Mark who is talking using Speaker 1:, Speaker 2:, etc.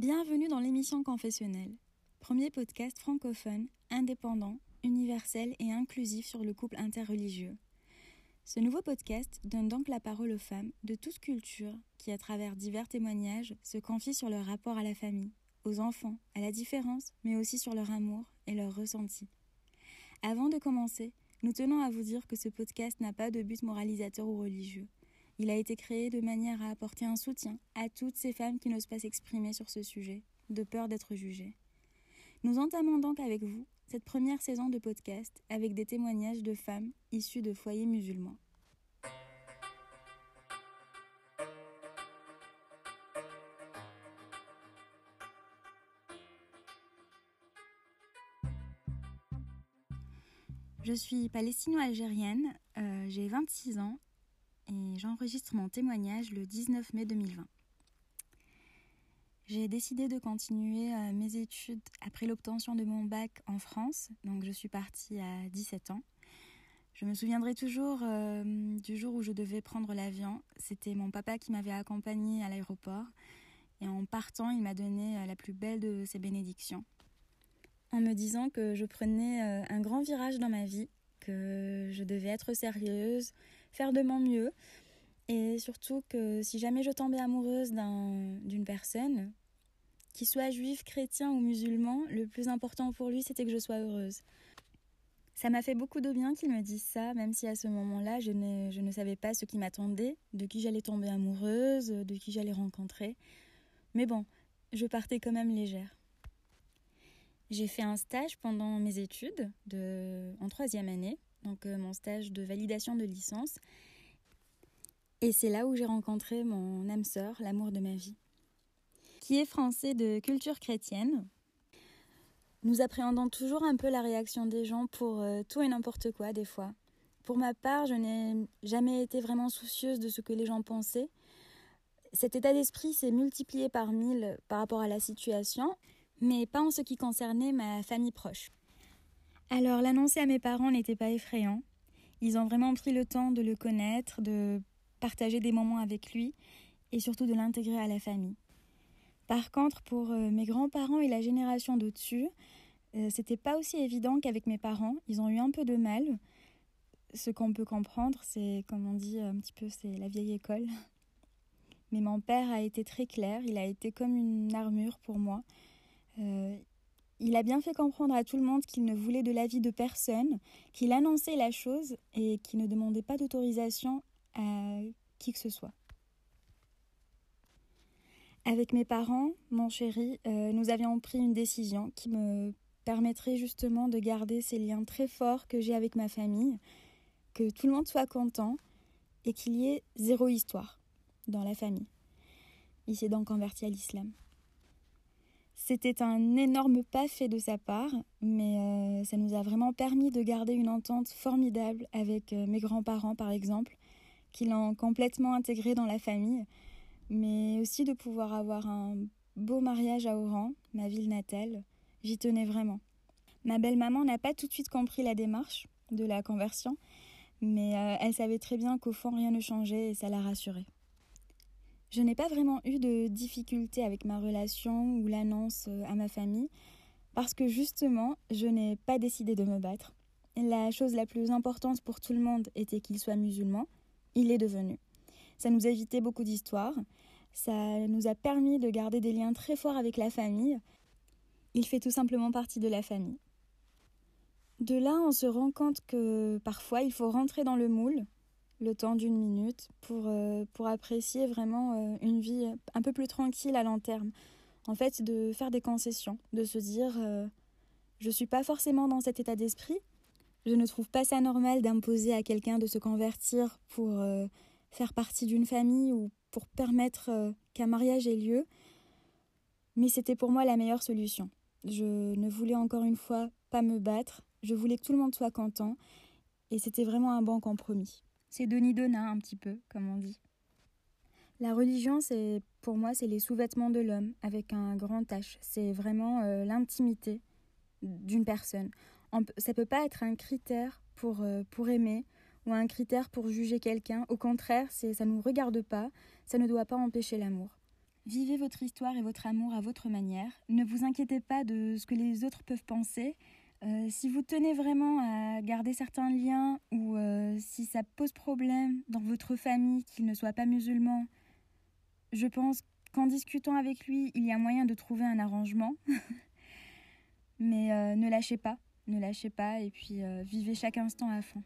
Speaker 1: Bienvenue dans l'émission Confessionnelle, premier podcast francophone, indépendant, universel et inclusif sur le couple interreligieux. Ce nouveau podcast donne donc la parole aux femmes de toute culture qui, à travers divers témoignages, se confient sur leur rapport à la famille, aux enfants, à la différence, mais aussi sur leur amour et leur ressenti. Avant de commencer, nous tenons à vous dire que ce podcast n'a pas de but moralisateur ou religieux. Il a été créé de manière à apporter un soutien à toutes ces femmes qui n'osent pas s'exprimer sur ce sujet, de peur d'être jugées. Nous entamons donc avec vous cette première saison de podcast avec des témoignages de femmes issues de foyers musulmans. Je suis palestino-algérienne, euh, j'ai 26 ans et j'enregistre mon témoignage le 19 mai 2020. J'ai décidé de continuer euh, mes études après l'obtention de mon bac en France, donc je suis partie à 17 ans. Je me souviendrai toujours euh, du jour où je devais prendre l'avion. C'était mon papa qui m'avait accompagnée à l'aéroport et en partant, il m'a donné euh, la plus belle de ses bénédictions en me disant que je prenais un grand virage dans ma vie que je devais être sérieuse, faire de mon mieux. Et surtout que si jamais je tombais amoureuse d'une personne, qu'il soit juif, chrétien ou musulman, le plus important pour lui, c'était que je sois heureuse. Ça m'a fait beaucoup de bien qu'il me dise ça, même si à ce moment-là, je je ne savais pas ce qui m'attendait, de qui j'allais tomber amoureuse, de qui j'allais rencontrer. Mais bon, je partais quand même légère. J'ai fait un stage pendant mes études de, en troisième année, donc euh, mon stage de validation de licence. Et c'est là où j'ai rencontré mon âme sœur, l'amour de ma vie, qui est français de culture chrétienne. Nous appréhendons toujours un peu la réaction des gens pour euh, tout et n'importe quoi des fois. Pour ma part, je n'ai jamais été vraiment soucieuse de ce que les gens pensaient. Cet état d'esprit s'est multiplié par mille par rapport à la situation mais pas en ce qui concernait ma famille proche. Alors l'annoncer à mes parents n'était pas effrayant. Ils ont vraiment pris le temps de le connaître, de partager des moments avec lui et surtout de l'intégrer à la famille. Par contre, pour euh, mes grands-parents et la génération d'au-dessus, euh, c'était pas aussi évident qu'avec mes parents. Ils ont eu un peu de mal. Ce qu'on peut comprendre, c'est, comme on dit un petit peu, c'est la vieille école. Mais mon père a été très clair, il a été comme une armure pour moi. Euh, il a bien fait comprendre à tout le monde qu'il ne voulait de l'avis de personne, qu'il annonçait la chose et qu'il ne demandait pas d'autorisation à qui que ce soit. Avec mes parents, mon chéri, euh, nous avions pris une décision qui me permettrait justement de garder ces liens très forts que j'ai avec ma famille, que tout le monde soit content et qu'il y ait zéro histoire dans la famille. Il s'est donc converti à l'islam. C'était un énorme pas fait de sa part, mais euh, ça nous a vraiment permis de garder une entente formidable avec euh, mes grands-parents, par exemple, qui l'ont complètement intégré dans la famille, mais aussi de pouvoir avoir un beau mariage à Oran, ma ville natale. J'y tenais vraiment. Ma belle-maman n'a pas tout de suite compris la démarche de la conversion, mais euh, elle savait très bien qu'au fond rien ne changeait et ça l'a rassurée. Je n'ai pas vraiment eu de difficultés avec ma relation ou l'annonce euh, à ma famille parce que justement, je n'ai pas décidé de me battre. La chose la plus importante pour tout le monde était qu'il soit musulman. Il est devenu. Ça nous a évité beaucoup d'histoires. Ça nous a permis de garder des liens très forts avec la famille. Il fait tout simplement partie de la famille. De là, on se rend compte que parfois il faut rentrer dans le moule le temps d'une minute pour, euh, pour apprécier vraiment euh, une vie un peu plus tranquille à long terme. En fait, de faire des concessions, de se dire euh, je suis pas forcément dans cet état d'esprit, je ne trouve pas ça normal d'imposer à quelqu'un de se convertir pour faire partie d'une famille ou pour permettre qu'un mariage ait lieu. Mais c'était pour moi la meilleure solution. Je ne voulais encore une fois pas me battre, je voulais que tout le monde soit content et c'était vraiment un bon compromis. C'est Denis Donat un petit peu, comme on dit. La religion, c'est pour moi, c'est les sous-vêtements de l'homme avec un grand H. C'est vraiment euh, l'intimité d'une personne. On, ça peut pas être un critère pour, euh, pour aimer ou un critère pour juger quelqu'un. Au contraire, c'est ça nous regarde pas, ça ne doit pas empêcher l'amour. Vivez votre histoire et votre amour à votre manière. Ne vous inquiétez pas de ce que les autres peuvent penser. Euh, si vous tenez vraiment à garder certains liens ou euh, si ça pose problème dans votre famille qu'il ne soit pas musulman, je pense qu'en discutant avec lui, il y a moyen de trouver un arrangement. Mais euh, ne lâchez pas, ne lâchez pas et puis vivez chaque instant à fond.